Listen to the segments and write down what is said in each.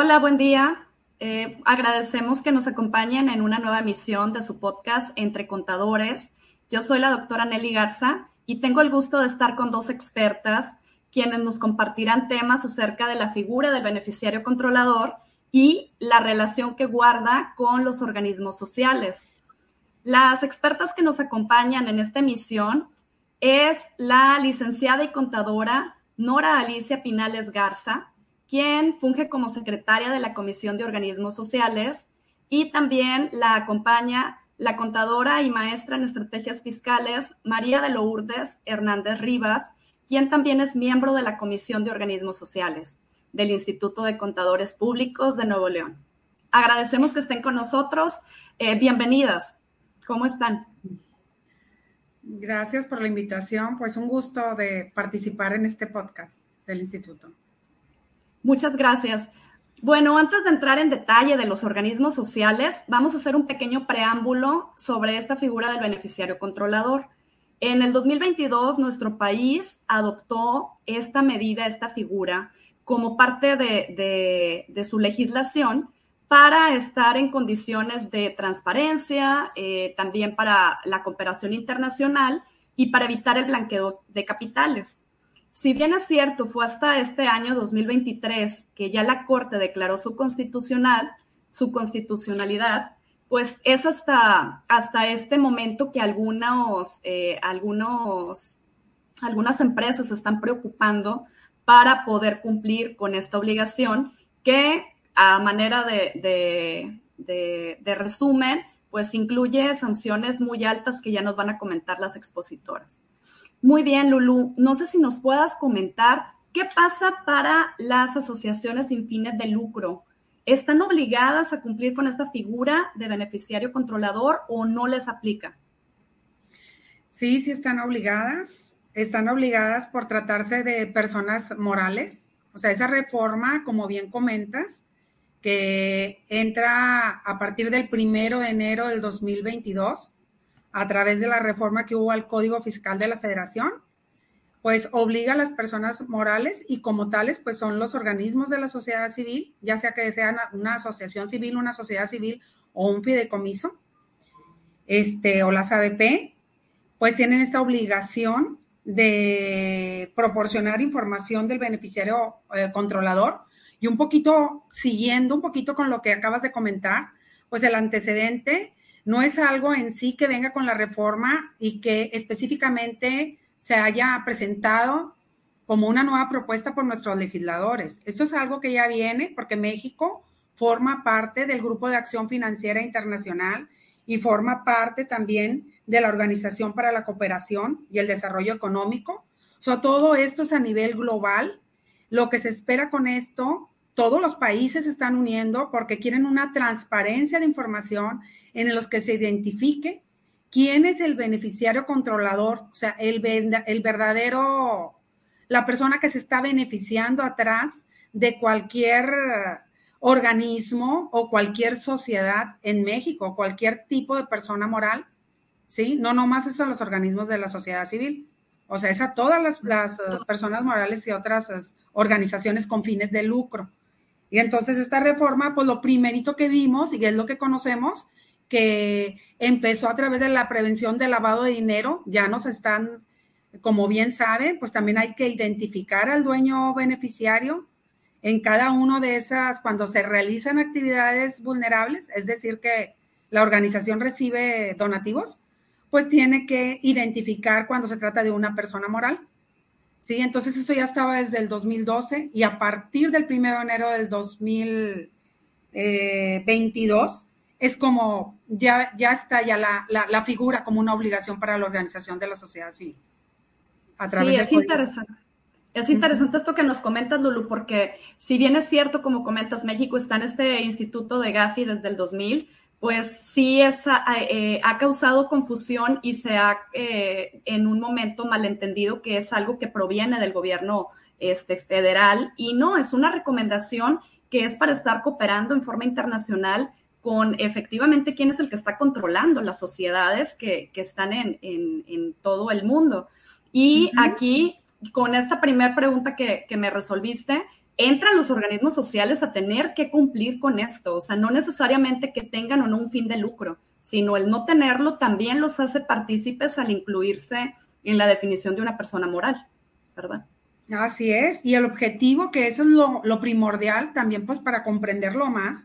Hola, buen día. Eh, agradecemos que nos acompañen en una nueva emisión de su podcast Entre Contadores. Yo soy la doctora Nelly Garza y tengo el gusto de estar con dos expertas quienes nos compartirán temas acerca de la figura del beneficiario controlador y la relación que guarda con los organismos sociales. Las expertas que nos acompañan en esta emisión es la licenciada y contadora Nora Alicia Pinales Garza, quien funge como secretaria de la Comisión de Organismos Sociales, y también la acompaña la contadora y maestra en estrategias fiscales María de Lourdes Hernández Rivas, quien también es miembro de la Comisión de Organismos Sociales del Instituto de Contadores Públicos de Nuevo León. Agradecemos que estén con nosotros. Eh, bienvenidas. ¿Cómo están? Gracias por la invitación. Pues un gusto de participar en este podcast del instituto. Muchas gracias. Bueno, antes de entrar en detalle de los organismos sociales, vamos a hacer un pequeño preámbulo sobre esta figura del beneficiario controlador. En el 2022, nuestro país adoptó esta medida, esta figura, como parte de, su legislación para estar en condiciones de transparencia, eh, también para la cooperación internacional y para evitar el blanqueo de capitales. Si bien es cierto, fue hasta este año 2023 que ya la Corte declaró su constitucional, su constitucionalidad, pues es hasta, hasta este momento que algunos, eh, algunos, algunas empresas se están preocupando para poder cumplir con esta obligación que a manera de, resumen, pues incluye sanciones muy altas que ya nos van a comentar las expositoras. Muy bien, Lulu, no sé si nos puedas comentar qué pasa para las asociaciones sin fines de lucro. ¿Están obligadas a cumplir con esta figura de beneficiario controlador o no les aplica? Sí, sí están obligadas. Están obligadas por tratarse de personas morales. O sea, esa reforma, como bien comentas, que entra a partir del primero de enero del 2022 a través de la reforma que hubo al Código Fiscal de la Federación, pues obliga a las personas morales y como tales, pues son los organismos de la sociedad civil, ya sea que sean una asociación civil, una sociedad civil o un fideicomiso, este, o las ABP, pues tienen esta obligación de proporcionar información del beneficiario eh, controlador. Y un poquito, siguiendo un poquito con lo que acabas de comentar, pues el antecedente no es algo en sí que venga con la reforma y que específicamente se haya presentado como una nueva propuesta por nuestros legisladores. Esto es algo que ya viene porque México forma parte del Grupo de Acción Financiera Internacional y forma parte también de la Organización para la Cooperación y el Desarrollo Económico. O sea, todo esto es a nivel global lo que se espera con esto, todos los países se están uniendo porque quieren una transparencia de información en los que se identifique quién es el beneficiario controlador, o sea, el, el verdadero, la persona que se está beneficiando atrás de cualquier organismo o cualquier sociedad en México, cualquier tipo de persona moral, ¿sí? No nomás son los organismos de la sociedad civil. O sea, es a todas las, eh, personas morales y otras eh, organizaciones con fines de lucro. Y entonces esta reforma, pues lo primerito que vimos, y es lo que conocemos, que empezó a través de la prevención del lavado de dinero, ya nos están, como bien saben, pues también hay que identificar al dueño beneficiario en cada uno de esas, cuando se realizan actividades vulnerables, es decir, que la organización recibe donativos, pues tiene que identificar cuando se trata de una persona moral. Sí, entonces eso ya estaba desde el 2012 y a partir del 1 de enero del 2022 eh, es como ya, ya está ya la, figura como una obligación para la organización de la sociedad civil. sí, es interesante. Es interesante esto que nos comentas, Lulu, porque si bien es cierto, como comentas, México está en este instituto de Gafi desde el 2000, pues sí eh, ha causado confusión y se ha eh, en un momento malentendido que es algo que proviene del gobierno este, federal y no, es una recomendación que es para estar cooperando en forma internacional con efectivamente quién es el que está controlando las sociedades que, están en, todo el mundo. Y aquí, con esta primera pregunta que, que me resolviste, entran los organismos sociales a tener que cumplir con esto. O sea, no necesariamente que tengan o no un fin de lucro, sino el no tenerlo también los hace partícipes al incluirse en la definición de una persona moral, ¿verdad? Así es, y el objetivo, que eso es lo, lo primordial también, pues para comprenderlo más,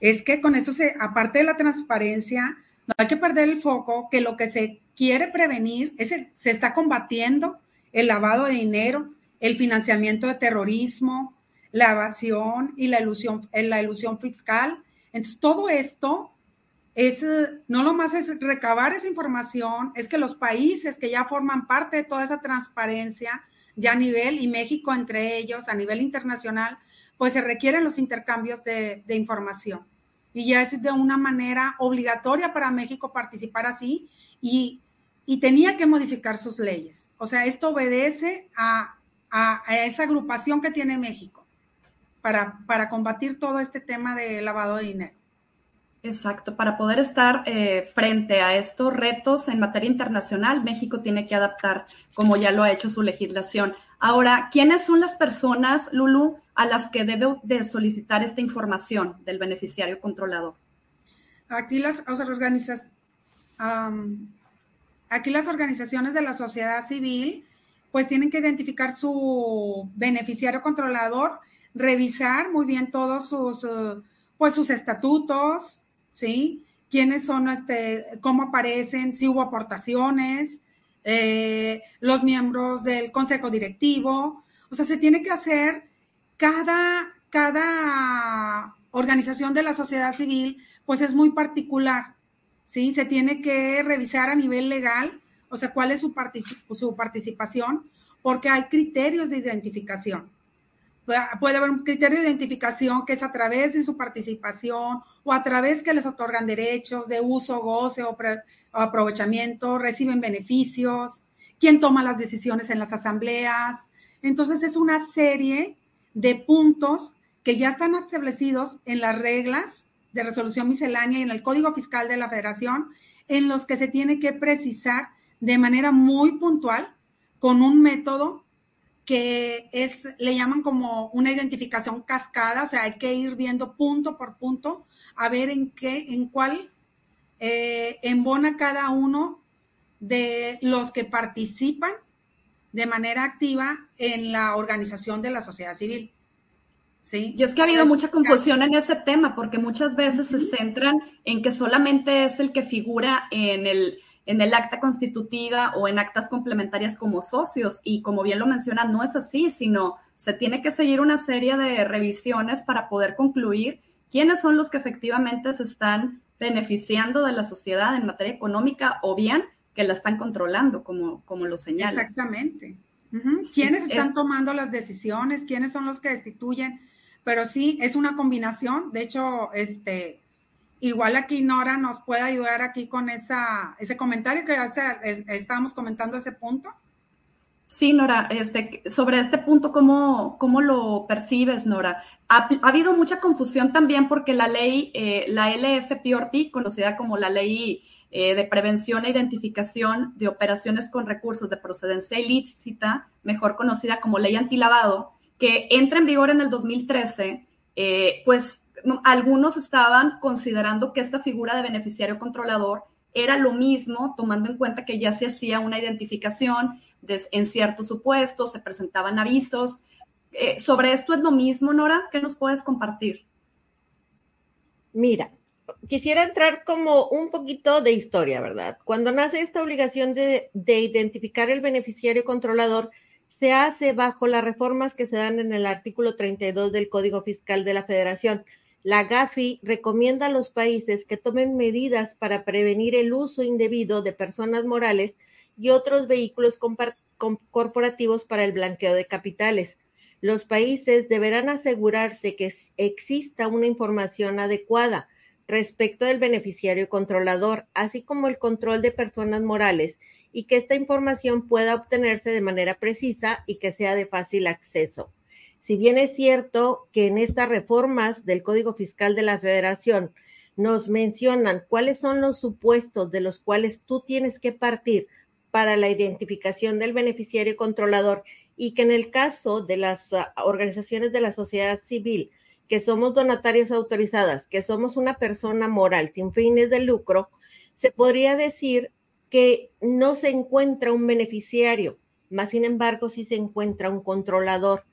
es que con esto, se, aparte de la transparencia, no hay que perder el foco que lo que se quiere prevenir es se está combatiendo el lavado de dinero, el financiamiento de terrorismo, la evasión y la ilusión, eh, la ilusión fiscal. Entonces, todo esto es, no lo más es recabar esa información, es que los países que ya forman parte de toda esa transparencia, ya a nivel, y México entre ellos, a nivel internacional, pues se requieren los intercambios de, información. Y ya es de una manera obligatoria para México participar así y, y tenía que modificar sus leyes. O sea, esto obedece a, a esa agrupación que tiene México para, para combatir todo este tema de lavado de dinero. Exacto, para poder estar eh, frente a estos retos en materia internacional, México tiene que adaptar, como ya lo ha hecho su legislación. Ahora, ¿quiénes son las personas, Lulu, a las que debe de solicitar esta información del beneficiario controlador? Aquí las, organizas, um, aquí las organizaciones de la sociedad civil pues tienen que identificar su beneficiario controlador revisar muy bien todos sus, uh, pues sus estatutos, ¿sí? Quiénes son, este, cómo aparecen, si hubo aportaciones, eh, los miembros del consejo directivo. O sea, se tiene que hacer cada, cada organización de la sociedad civil, pues es muy particular, ¿sí? Se tiene que revisar a nivel legal, o sea, cuál es su, su participación, porque hay criterios de identificación puede haber un criterio de identificación que es a través de su participación o a través que les otorgan derechos de uso, goce o, aprovechamiento, reciben beneficios, quién toma las decisiones en las asambleas. Entonces es una serie de puntos que ya están establecidos en las reglas de resolución miscelánea y en el Código Fiscal de la Federación, en los que se tiene que precisar de manera muy puntual con un método que es, le llaman como una identificación cascada, o sea, hay que ir viendo punto por punto a ver en qué, en cuál eh, embona cada uno de los que participan de manera activa en la organización de la sociedad civil. ¿Sí? Y es que ha habido mucha confusión en ese tema, porque muchas veces se centran en que solamente es el que figura en el, en el acta constitutiva o en actas complementarias como socios. Y como bien lo menciona, no es así, sino se tiene que seguir una serie de revisiones para poder concluir quiénes son los que efectivamente se están beneficiando de la sociedad en materia económica o bien que la están controlando, como, como lo señala. Exactamente. ¿Quiénes están tomando las decisiones? ¿Quiénes son los que destituyen? Pero sí, es una combinación. De hecho, este, Igual aquí Nora nos puede ayudar aquí con esa, ese comentario que hace, estábamos comentando ese punto. Sí, Nora, este, sobre este punto, ¿cómo, cómo lo percibes, Nora? Ha, habido mucha confusión también porque la ley, eh, la LFPORP, conocida como la ley eh, de prevención e identificación de operaciones con recursos de procedencia ilícita, mejor conocida como ley antilavado, que entra en vigor en el 2013, eh, pues algunos estaban considerando que esta figura de beneficiario controlador era lo mismo, tomando en cuenta que ya se hacía una identificación en ciertos supuestos, se presentaban avisos. Eh, ¿Sobre esto es lo mismo, Nora? ¿Qué nos puedes compartir? Mira, quisiera entrar como un poquito de historia, ¿verdad? Cuando nace esta obligación de, de identificar el beneficiario controlador, se hace bajo las reformas que se dan en el artículo 32 del Código Fiscal de la Federación la GAFI recomienda a los países que tomen medidas para prevenir el uso indebido de personas morales y otros vehículos corporativos para el blanqueo de capitales. Los países deberán asegurarse que exista una información adecuada respecto del beneficiario controlador, así como el control de personas morales, y que esta información pueda obtenerse de manera precisa y que sea de fácil acceso. Si bien es cierto que en estas reformas del Código Fiscal de la Federación nos mencionan cuáles son los supuestos de los cuales tú tienes que partir para la identificación del beneficiario controlador y que en el caso de las ah, organizaciones de la sociedad civil, que somos donatarias autorizadas, que somos una persona moral sin fines de lucro, se podría decir que no se encuentra un beneficiario, más sin embargo sí se encuentra un controlador.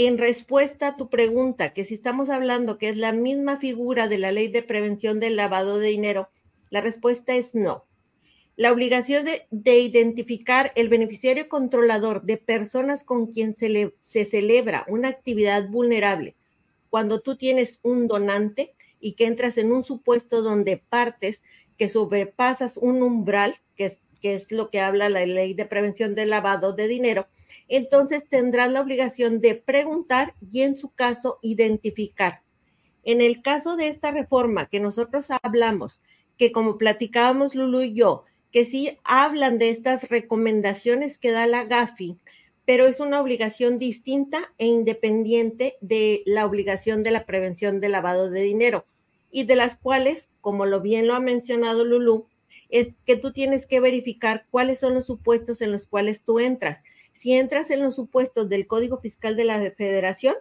En respuesta a tu pregunta, que si estamos hablando que es la misma figura de la ley de prevención del lavado de dinero, la respuesta es no. La obligación de, identificar el beneficiario controlador de personas con quien se, celebra una actividad vulnerable, cuando tú tienes un donante y que entras en un supuesto donde partes que sobrepasas un umbral, que es lo que habla la ley de prevención del lavado de dinero, entonces tendrás la obligación de preguntar y en su caso identificar. En el caso de esta reforma que nosotros hablamos, que como platicábamos Lulu y yo, que sí hablan de estas recomendaciones que da la GAFI, pero es una obligación distinta e independiente de la obligación de la prevención del lavado de dinero y de las cuales, como lo bien lo ha mencionado Lulu, es que tú tienes que verificar cuáles son los supuestos en los cuales tú entras. Si entras en los supuestos del Código Fiscal de la Federación,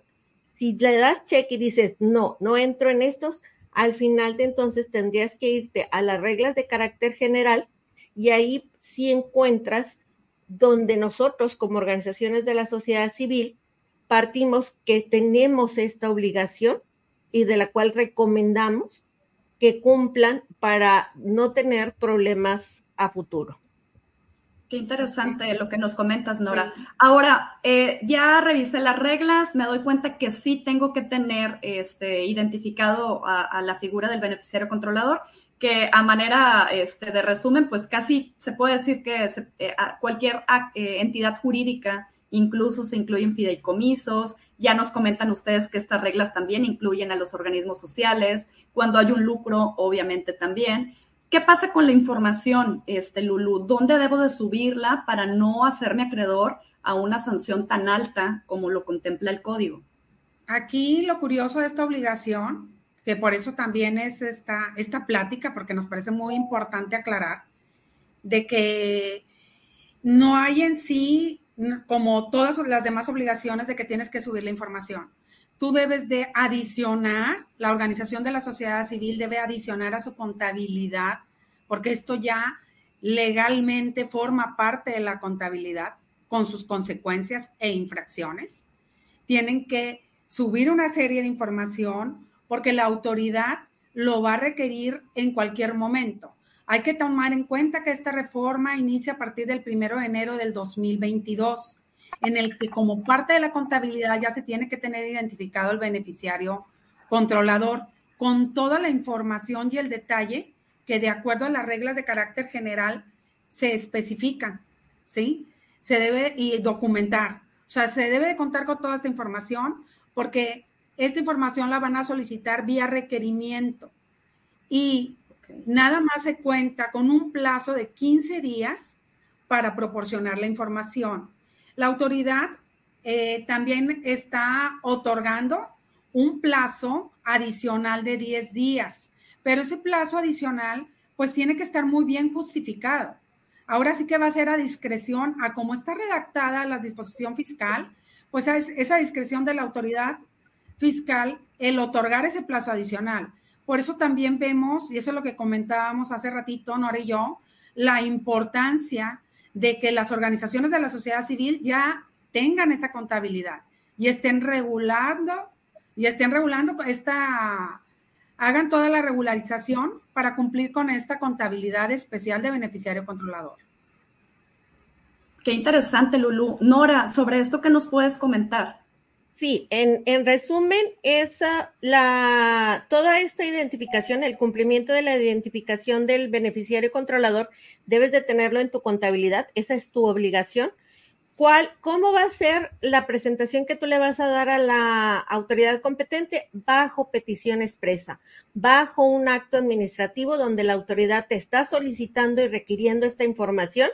si le das check y dices, no, no entro en estos, al final de entonces tendrías que irte a las reglas de carácter general y ahí sí encuentras donde nosotros como organizaciones de la sociedad civil partimos que tenemos esta obligación y de la cual recomendamos que cumplan para no tener problemas a futuro. Qué interesante lo que nos comentas, Nora. Ahora, eh, ya revisé las reglas, me doy cuenta que sí tengo que tener este, identificado a, la figura del beneficiario controlador, que a manera este, de resumen, pues casi se puede decir que eh, cualquier eh, entidad jurídica, incluso se incluyen fideicomisos, ya nos comentan ustedes que estas reglas también incluyen a los organismos sociales, cuando hay un lucro, obviamente también. ¿Qué pasa con la información, este Lulu? ¿Dónde debo de subirla para no hacerme acreedor a una sanción tan alta como lo contempla el código? Aquí lo curioso de esta obligación, que por eso también es esta, esta plática, porque nos parece muy importante aclarar, de que no hay en sí, como todas las demás obligaciones, de que tienes que subir la información. Tú debes de adicionar, la organización de la sociedad civil debe adicionar a su contabilidad, porque esto ya legalmente forma parte de la contabilidad con sus consecuencias e infracciones. Tienen que subir una serie de información porque la autoridad lo va a requerir en cualquier momento. Hay que tomar en cuenta que esta reforma inicia a partir del primero de enero del 2022 en el que como parte de la contabilidad ya se tiene que tener identificado el beneficiario controlador con toda la información y el detalle que de acuerdo a las reglas de carácter general se especifican, ¿sí? Se debe y documentar. O sea, se debe de contar con toda esta información porque esta información la van a solicitar vía requerimiento y nada más se cuenta con un plazo de 15 días para proporcionar la información. La autoridad eh, también está otorgando un plazo adicional de 10 días, pero ese plazo adicional pues tiene que estar muy bien justificado. Ahora sí que va a ser a discreción, a cómo está redactada la disposición fiscal, pues es esa discreción de la autoridad fiscal el otorgar ese plazo adicional. Por eso también vemos, y eso es lo que comentábamos hace ratito, Nora y yo, la importancia de que las organizaciones de la sociedad civil ya tengan esa contabilidad y estén regulando y estén regulando esta, hagan toda la regularización para cumplir con esta contabilidad especial de beneficiario controlador. Qué interesante, Lulu. Nora, sobre esto que nos puedes comentar. Sí, en, en, resumen, esa, la, toda esta identificación, el cumplimiento de la identificación del beneficiario controlador, debes de tenerlo en tu contabilidad, esa es tu obligación. ¿Cuál, ¿Cómo va a ser la presentación que tú le vas a dar a la autoridad competente? Bajo petición expresa, bajo un acto administrativo donde la autoridad te está solicitando y requiriendo esta información.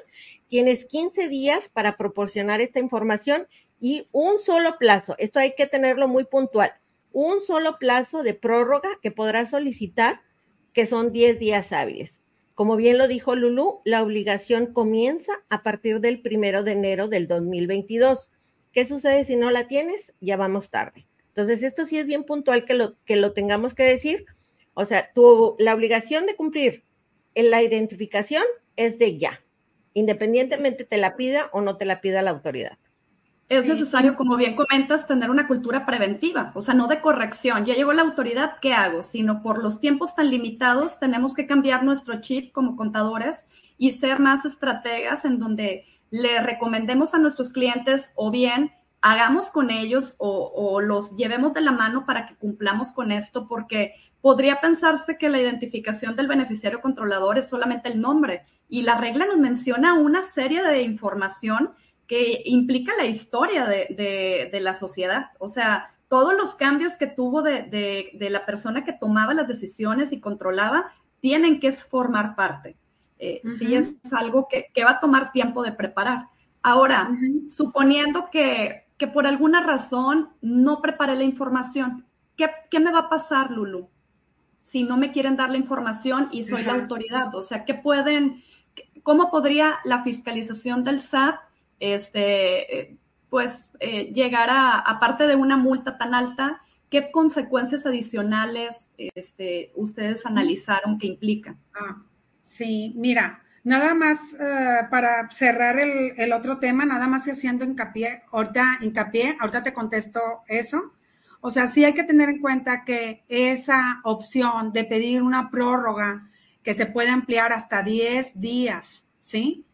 Tienes 15 días para proporcionar esta información y un solo plazo, esto hay que tenerlo muy puntual, un solo plazo de prórroga que podrás solicitar, que son 10 días hábiles. como bien lo dijo Lulu, la obligación comienza a partir del primero de enero del 2022. ¿Qué sucede si no la tienes? Ya vamos tarde. Entonces, esto sí es bien puntual que lo, que lo tengamos que decir. O sea, tu, la obligación de cumplir en la identificación es de ya, independientemente te la pida o no te la pida la autoridad. Es necesario, como bien comentas, tener una cultura preventiva, o sea, no de corrección. Ya llegó la autoridad, ¿qué hago? Sino por los tiempos tan limitados, tenemos que cambiar nuestro chip como contadores y ser más estrategas en donde le recomendemos a nuestros clientes o bien hagamos con ellos o, los llevemos de la mano para que cumplamos con esto, porque podría pensarse que la identificación del beneficiario controlador es solamente el nombre y la regla nos menciona una serie de información que implica la historia de, la sociedad. O sea, todos los cambios que tuvo de, la persona que tomaba las decisiones y controlaba tienen que formar parte. Eh, Sí es algo que, va a tomar tiempo de preparar. Ahora, suponiendo que que por alguna razón no preparé la información. ¿Qué, me va a pasar, Lulu? Si no me quieren dar la información y soy la autoridad. O sea, ¿qué pueden, cómo podría la fiscalización del SAT, este, pues, eh, llegar a, aparte de una multa tan alta, qué consecuencias adicionales este, ustedes analizaron que implican? Ah, sí, mira, Nada más eh, para cerrar el, otro tema, nada más haciendo hincapié, ahorita hincapié, ahorita te contesto eso. O sea, sí hay que tener en cuenta que esa opción de pedir una prórroga que se puede ampliar hasta 10 días, ¿sí?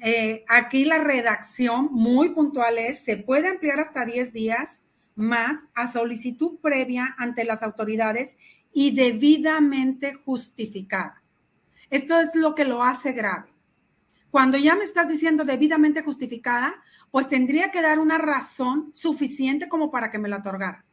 Eh, aquí la redacción muy puntual es, se puede ampliar hasta 10 días más a solicitud previa ante las autoridades y debidamente justificada. Esto es lo que lo hace grave. Cuando ya me estás diciendo debidamente justificada, pues tendría que dar una razón suficiente como para que me la otorgara.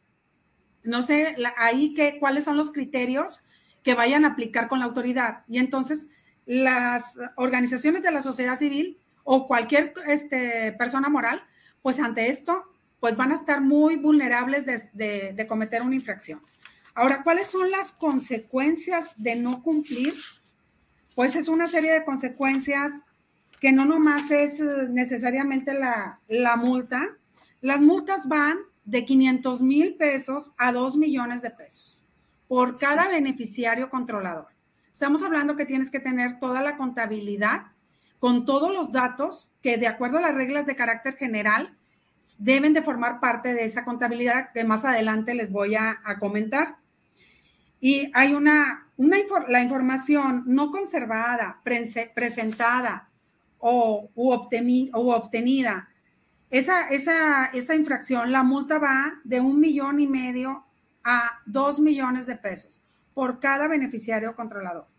No sé ahí que, cuáles son los criterios que vayan a aplicar con la autoridad. Y entonces las organizaciones de la sociedad civil o cualquier este, persona moral, pues ante esto, pues van a estar muy vulnerables de, de cometer una infracción. Ahora, ¿cuáles son las consecuencias de no cumplir pues es una serie de consecuencias que no nomás es eh, necesariamente la, multa. Las multas van de 500 mil pesos a 2 millones de pesos por cada beneficiario controlador. Estamos hablando que tienes que tener toda la contabilidad con todos los datos que de acuerdo a las reglas de carácter general deben de formar parte de esa contabilidad que más adelante les voy a comentar y hay una, una la información no conservada, presentada o obtenida, esa, esa, esa infracción, la multa va de un millón y medio a dos millones de pesos por cada beneficiario controlador.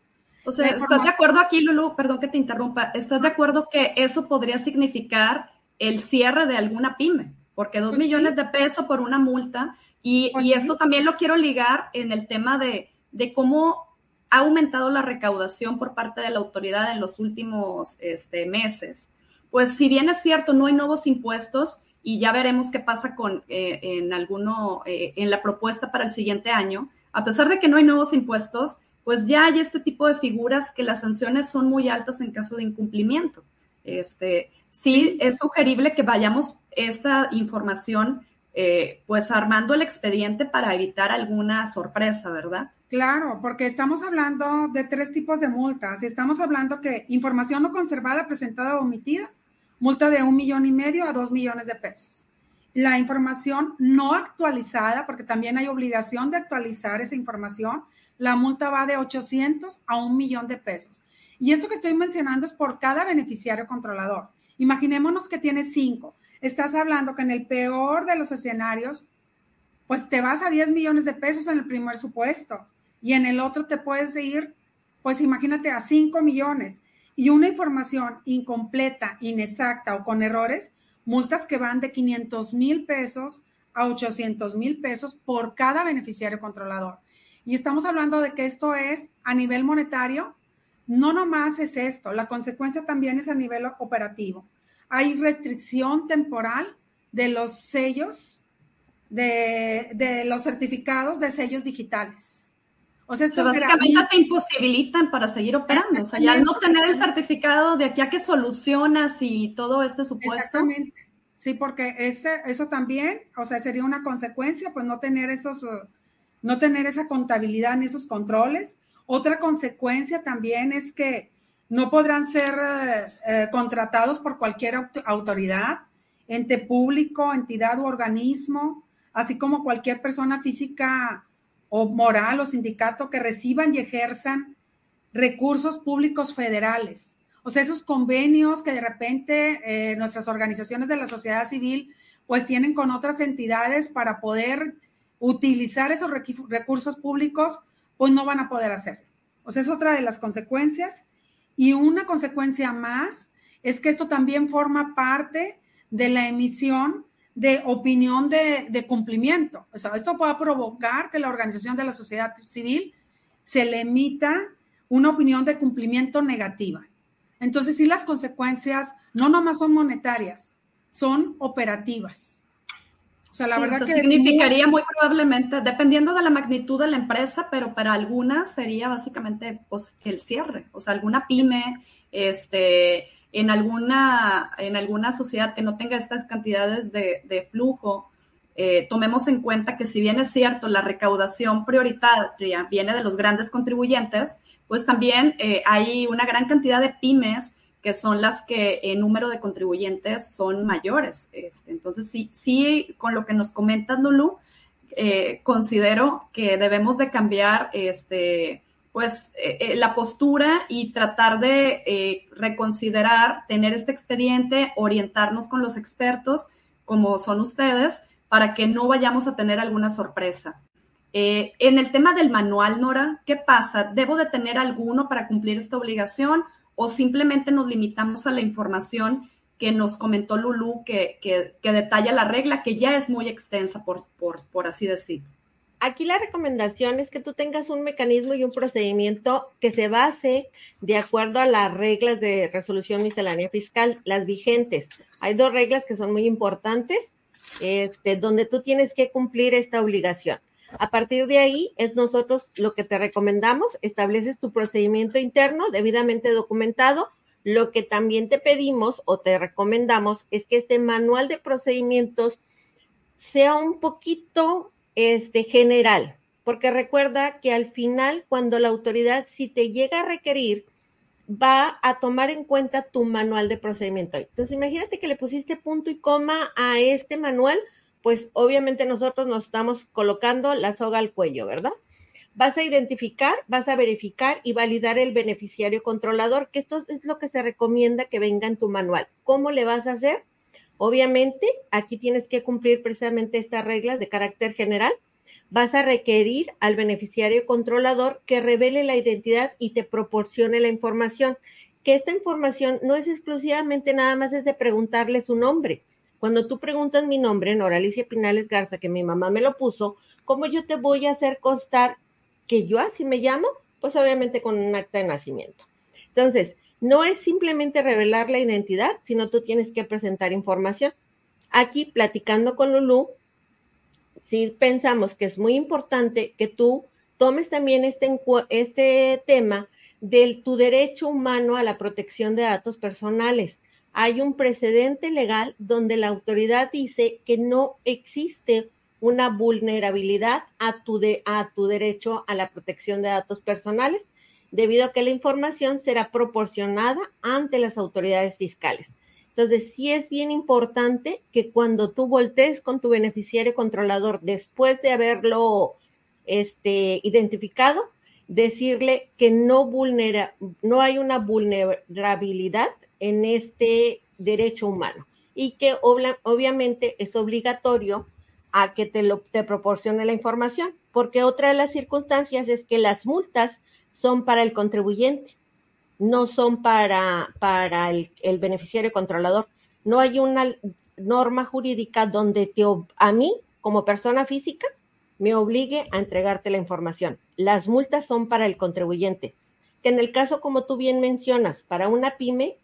O sea, ¿estás de acuerdo aquí, Lulu? Perdón que te interrumpa. ¿Estás de acuerdo que eso podría significar el cierre de alguna pyme? Porque dos pues millones de pesos por una multa y, pues esto también lo quiero ligar en el tema de, cómo ha aumentado la recaudación por parte de la autoridad en los últimos este, meses. Pues si bien es cierto, no hay nuevos impuestos y ya veremos qué pasa con eh, en alguno, eh, en la propuesta para el siguiente año, a pesar de que no hay nuevos impuestos, pues ya hay este tipo de figuras que las sanciones son muy altas en caso de incumplimiento. Este, sí, es sugerible que vayamos esta información eh, pues armando el expediente para evitar alguna sorpresa, ¿verdad? Claro, porque estamos hablando de tres tipos de multas. Estamos hablando que información no conservada, presentada o omitida, multa de un millón y medio a dos millones de pesos. La información no actualizada, porque también hay obligación de actualizar esa información, la multa va de 800 a un millón de pesos. Y esto que estoy mencionando es por cada beneficiario controlador. Imaginémonos que tiene cinco estás hablando que en el peor de los escenarios, pues te vas a 10 millones de pesos en el primer supuesto y en el otro te puedes ir, pues imagínate, a 5 millones. Y una información incompleta, inexacta o con errores, multas que van de 500 mil pesos a 800 mil pesos por cada beneficiario controlador. Y estamos hablando de que esto es a nivel monetario, no nomás es esto, la consecuencia también es a nivel operativo hay restricción temporal de los sellos, de, los certificados de sellos digitales. O sea, básicamente se imposibilitan para seguir operando. O sea, ya no tener el certificado de aquí a que solucionas y todo este supuesto. Exactamente. Sí, porque ese, eso también, o sea, sería una consecuencia, pues no tener esos, no tener esa contabilidad ni esos controles. Otra consecuencia también es que no podrán ser eh, eh, contratados por cualquier autoridad, ente público, entidad u organismo, así como cualquier persona física o moral o sindicato que reciban y ejerzan recursos públicos federales. O sea, esos convenios que de repente eh, nuestras organizaciones de la sociedad civil pues tienen con otras entidades para poder utilizar esos recursos públicos, pues no van a poder hacerlo. O sea, es otra de las consecuencias. Y una consecuencia más es que esto también forma parte de la emisión de opinión de, cumplimiento. O sea, esto puede provocar que la organización de la sociedad civil se le emita una opinión de cumplimiento negativa. Entonces, sí, las consecuencias no nomás son monetarias, son operativas. O sea, la verdad que significaría muy... probablemente, dependiendo de la magnitud de la empresa, pero para algunas sería básicamente pues, el cierre. O sea, alguna pyme, este, en alguna, en alguna sociedad que no tenga estas cantidades de, flujo, eh, tomemos en cuenta que si bien es cierto, la recaudación prioritaria viene de los grandes contribuyentes, pues también eh, hay una gran cantidad de pymes que son las que en número de contribuyentes son mayores. Este, entonces, sí, sí, con lo que nos comentas, Lulu, eh, considero que debemos de cambiar este, pues eh, eh, la postura y tratar de eh, reconsiderar, tener este expediente, orientarnos con los expertos como son ustedes, para que no vayamos a tener alguna sorpresa. en el tema del manual, Nora, ¿qué pasa? ¿Debo de tener alguno para cumplir esta obligación o simplemente nos limitamos a la información que nos comentó Lulu, que, detalla la regla, que ya es muy extensa, por así decirlo? aquí la recomendación es que tú tengas un mecanismo y un procedimiento que se base de acuerdo a las reglas de resolución miscelánea fiscal, las vigentes. Hay dos reglas que son muy importantes, este, donde tú tienes que cumplir esta obligación. A partir de ahí es nosotros lo que te recomendamos, estableces tu procedimiento interno debidamente documentado. Lo que también te pedimos o te recomendamos es que este manual de procedimientos sea un poquito este, general, porque recuerda que al final, cuando la autoridad, si te llega a requerir, va a tomar en cuenta tu manual de procedimiento. Entonces, imagínate que le pusiste punto y coma a este manual, pues obviamente nosotros nos estamos colocando la soga al cuello, ¿verdad? Vas a identificar, vas a verificar y validar el beneficiario controlador, que esto es lo que se recomienda que venga en tu manual. ¿Cómo le vas a hacer? Obviamente, aquí tienes que cumplir precisamente estas reglas de carácter general. Vas a requerir al beneficiario controlador que revele la identidad y te proporcione la información. Que esta información no es exclusivamente nada más es de preguntarle su nombre. Cuando tú preguntas mi nombre, Nora Alicia Pinales Garza, que mi mamá me lo puso, ¿cómo yo te voy a hacer constar que yo así me llamo? Pues obviamente con un acta de nacimiento. Entonces, no es simplemente revelar la identidad, sino tú tienes que presentar información. Aquí, platicando con Lulu, sí pensamos que es muy importante que tú tomes también este, este tema de tu derecho humano a la protección de datos personales. Hay un precedente legal donde la autoridad dice que no existe una vulnerabilidad a tu, a tu derecho a la protección de datos personales debido a que la información será proporcionada ante las autoridades fiscales. Entonces, sí es bien importante que cuando tú voltees con tu beneficiario controlador después de haberlo este, identificado, decirle que no, vulnera, no hay una vulnerabilidad en este derecho humano y que obviamente es obligatorio a que te, lo, te proporcione la información, porque otra de las circunstancias es que las multas son para el contribuyente, no son para, para el, beneficiario controlador. No hay una norma jurídica donde te, a mí, como persona física, me obligue a entregarte la información. Las multas son para el contribuyente. Que en el caso, como tú bien mencionas, para una pyme,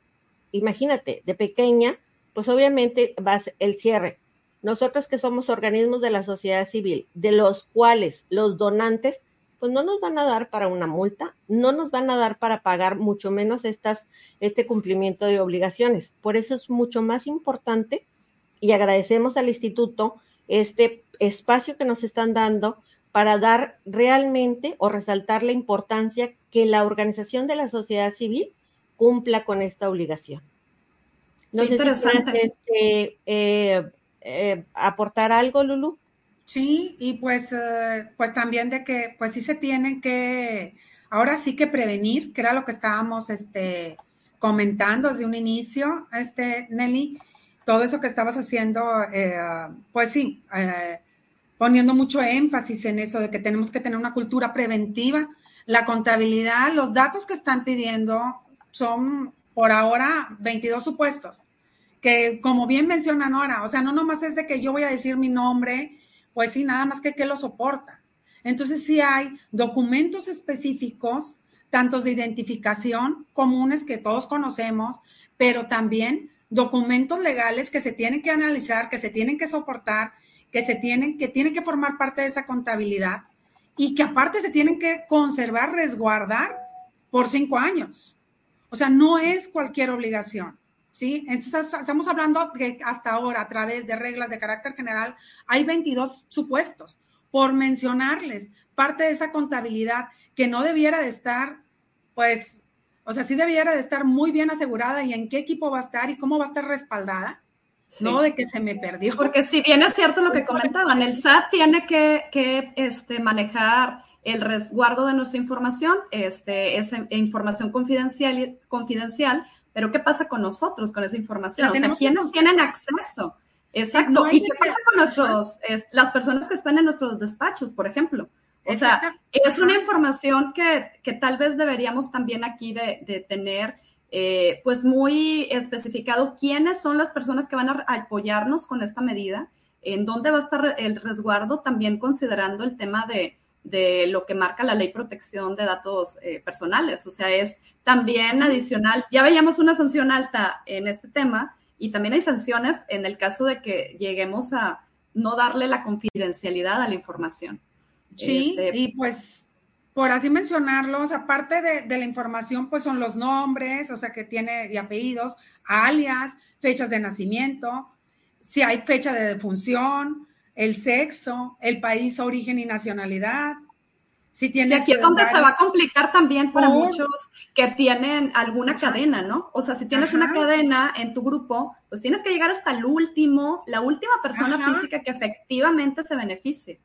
imagínate, de pequeña, pues obviamente vas el cierre. Nosotros que somos organismos de la sociedad civil, de los cuales los donantes pues no nos van a dar para una multa, no nos van a dar para pagar mucho menos estas, este cumplimiento de obligaciones. Por eso es mucho más importante y agradecemos al instituto este espacio que nos están dando para dar realmente o resaltar la importancia que la organización de la sociedad civil cumpla con esta obligación. No sé si este, eh, eh, aportar algo, Lulu. Sí, y pues, eh, pues también de que, pues sí se tienen que, ahora sí que prevenir, que era lo que estábamos este, comentando desde un inicio, este, Nelly, todo eso que estabas haciendo, pues sí, poniendo mucho énfasis en eso de que tenemos que tener una cultura preventiva. La contabilidad, los datos que están pidiendo son por ahora 22 supuestos, que como bien menciona Nora, o sea, no nomás es de que yo voy a decir mi nombre, pues sí, nada más que que lo soporta. Entonces sí hay documentos específicos, tantos de identificación comunes que todos conocemos, pero también documentos legales que se tienen que analizar, que se tienen que soportar que se tienen, que tienen que formar parte de esa contabilidad y que aparte se tienen que conservar, resguardar por cinco años. O sea, no es cualquier obligación. ¿Sí? Entonces, estamos hablando que hasta ahora, a través de reglas de carácter general, hay 22 supuestos. Por mencionarles, parte de esa contabilidad que no debiera de estar, pues, o sea, sí debiera de estar muy bien asegurada y en qué equipo va a estar y cómo va a estar respaldada, no de que se me perdió. Porque si bien es cierto lo que comentaban, el SAT tiene que, este, manejar el resguardo de nuestra información, este, es información confidencial, confidencial, pero ¿qué pasa con nosotros con esa información? O sea, ¿quiénes tienen acceso? Exacto. ¿Y qué pasa con nuestros, las personas que están en nuestros despachos, por ejemplo? O sea, es una información que, que, tal vez deberíamos también aquí de, de tener eh, pues muy especificado quiénes son las personas que van a apoyarnos con esta medida, en dónde va a estar el resguardo, también considerando el tema de, lo que marca la ley protección de datos eh, personales. O sea, es también adicional, ya veíamos una sanción alta en este tema y también hay sanciones en el caso de que lleguemos a no darle la confidencialidad a la información. Sí, este, y pues por así mencionarlos, aparte de, la información, pues son los nombres, o sea, que tiene y apellidos, alias, fechas de nacimiento, si hay fecha de defunción, el sexo, el país, origen y nacionalidad. Si tiene y aquí es donde se va a complicar también para muchos que tienen alguna cadena, ¿no? O sea, si tienes una cadena en tu grupo, pues tienes que llegar hasta el último, la última persona física que efectivamente se beneficie.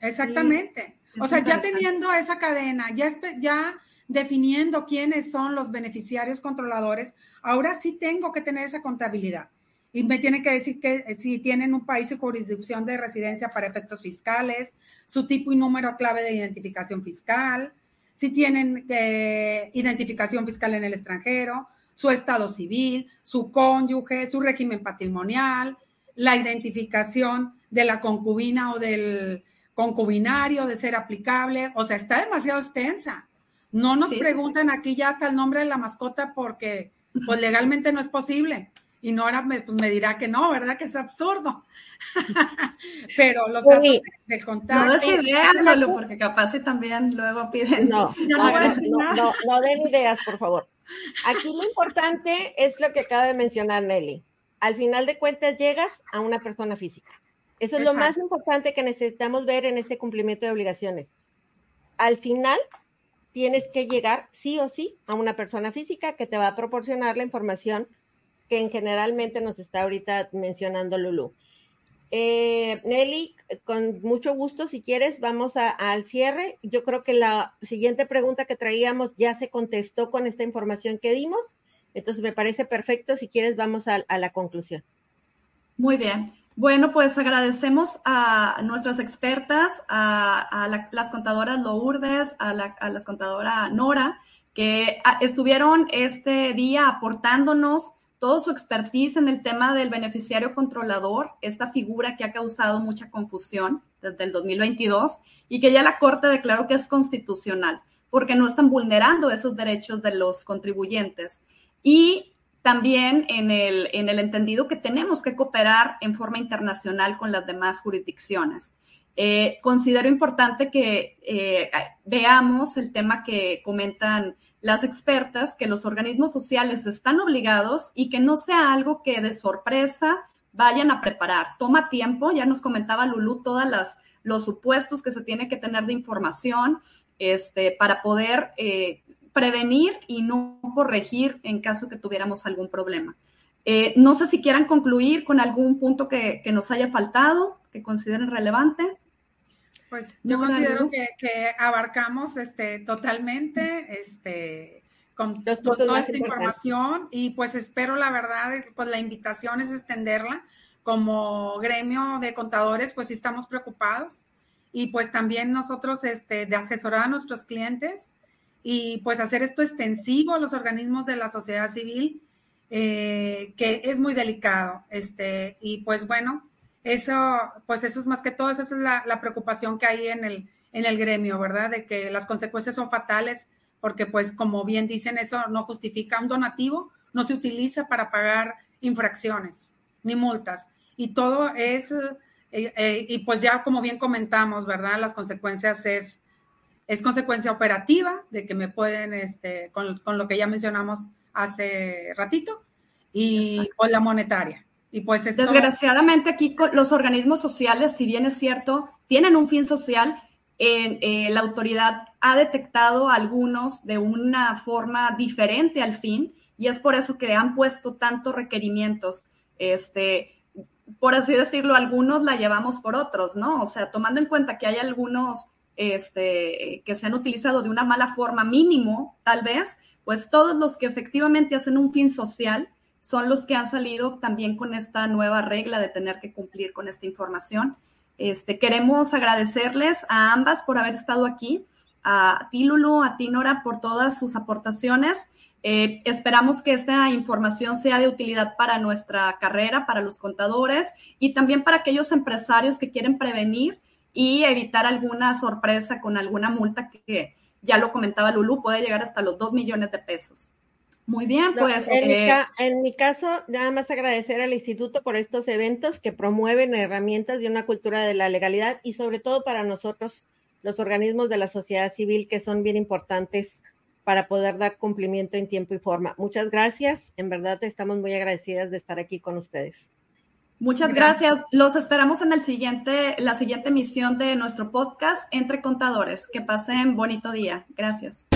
Exactamente. O sea, ya teniendo esa cadena, ya, ya definiendo quiénes son los beneficiarios controladores, ahora sí tengo que tener esa contabilidad. Y me tiene que decir que eh, si tienen un país y jurisdicción de residencia para efectos fiscales, su tipo y número clave de identificación fiscal, si tienen eh, identificación fiscal en el extranjero, su estado civil, su cónyuge, su régimen patrimonial, la identificación de la concubina o del concubinario, de ser aplicable, o sea, está demasiado extensa. No nos preguntan aquí ya hasta el nombre de la mascota porque pues legalmente no es posible. Y Nora me, pues, me dirá que no, ¿verdad? Que es absurdo. Pero los datos del contacto. No des ideas, Lalo, porque capaz si también luego piden. No, no, no, no, no den ideas, por favor. Aquí lo importante es lo que acaba de mencionar Nelly. Al final de cuentas, llegas a una persona física. Eso es lo más importante que necesitamos ver en este cumplimiento de obligaciones. Al final, tienes que llegar sí o sí a una persona física que te va a proporcionar la información que en generalmente nos está ahorita mencionando Lulu. Eh, Nelly, con mucho gusto, si quieres, vamos al cierre. Yo creo que la siguiente pregunta que traíamos ya se contestó con esta información que dimos. Entonces, me parece perfecto. Si quieres, vamos a la conclusión. Muy bien. Bueno, pues agradecemos a nuestras expertas, a, las contadoras Lourdes, a la, a las contadoras Nora, que estuvieron este día aportándonos todo su expertise en el tema del beneficiario controlador, esta figura que ha causado mucha confusión desde el 2022 y que ya la Corte declaró que es constitucional, porque no están vulnerando esos derechos de los contribuyentes. Y también en el, en el entendido que tenemos que cooperar en forma internacional con las demás jurisdicciones. eh, considero importante que eh, veamos el tema que comentan las expertas, que los organismos sociales están obligados y que no sea algo que de sorpresa vayan a preparar. Toma tiempo, ya nos comentaba Lulú todas las los supuestos que se tiene que tener de información este, para poder eh, prevenir y no corregir en caso que tuviéramos algún problema. Eh, no sé si quieran concluir con algún punto que, nos haya faltado, que consideren relevante. Pues yo considero que, abarcamos este, totalmente este, con, toda esta información y pues espero la verdad, pues la invitación es extenderla como gremio de contadores, pues sí estamos preocupados y pues también nosotros este, de asesorar a nuestros clientes y pues hacer esto extensivo a los organismos de la sociedad civil, eh, que es muy delicado. Este, y pues bueno, eso, pues eso es más que todo, esa es la, la, preocupación que hay en el, en el gremio, ¿verdad? De que las consecuencias son fatales, porque pues como bien dicen, eso no justifica un donativo, no se utiliza para pagar infracciones ni multas y todo es, eh, eh, y pues ya como bien comentamos, ¿verdad? Las consecuencias es, es consecuencia operativa de que me pueden, este, con, con lo que ya mencionamos hace ratito, y con la monetaria. Pues Desgraciadamente aquí los organismos sociales, si bien es cierto, tienen un fin social, eh, la autoridad ha detectado algunos de una forma diferente al fin y es por eso que han puesto tantos requerimientos. Este, por así decirlo, algunos la llevamos por otros, ¿no? O sea, tomando en cuenta que hay algunos este, que se han utilizado de una mala forma mínimo, tal vez, pues todos los que efectivamente hacen un fin social son los que han salido también con esta nueva regla de tener que cumplir con esta información. Este, queremos agradecerles a ambas por haber estado aquí, a ti Lulu, a ti Nora por todas sus aportaciones. Eh, esperamos que esta información sea de utilidad para nuestra carrera, para los contadores y también para aquellos empresarios que quieren prevenir y evitar alguna sorpresa con alguna multa que, ya lo comentaba Lulu, puede llegar hasta los 2 millones de pesos. Muy bien, pues. En, mi eh, en, mi caso, nada más agradecer al instituto por estos eventos que promueven herramientas de una cultura de la legalidad y sobre todo para nosotros, los organismos de la sociedad civil, que son bien importantes para poder dar cumplimiento en tiempo y forma. Muchas gracias. En verdad estamos muy agradecidas de estar aquí con ustedes. Muchas gracias. Los esperamos en el siguiente, la siguiente emisión de nuestro podcast Entre Contadores. Que pasen bonito día. Gracias.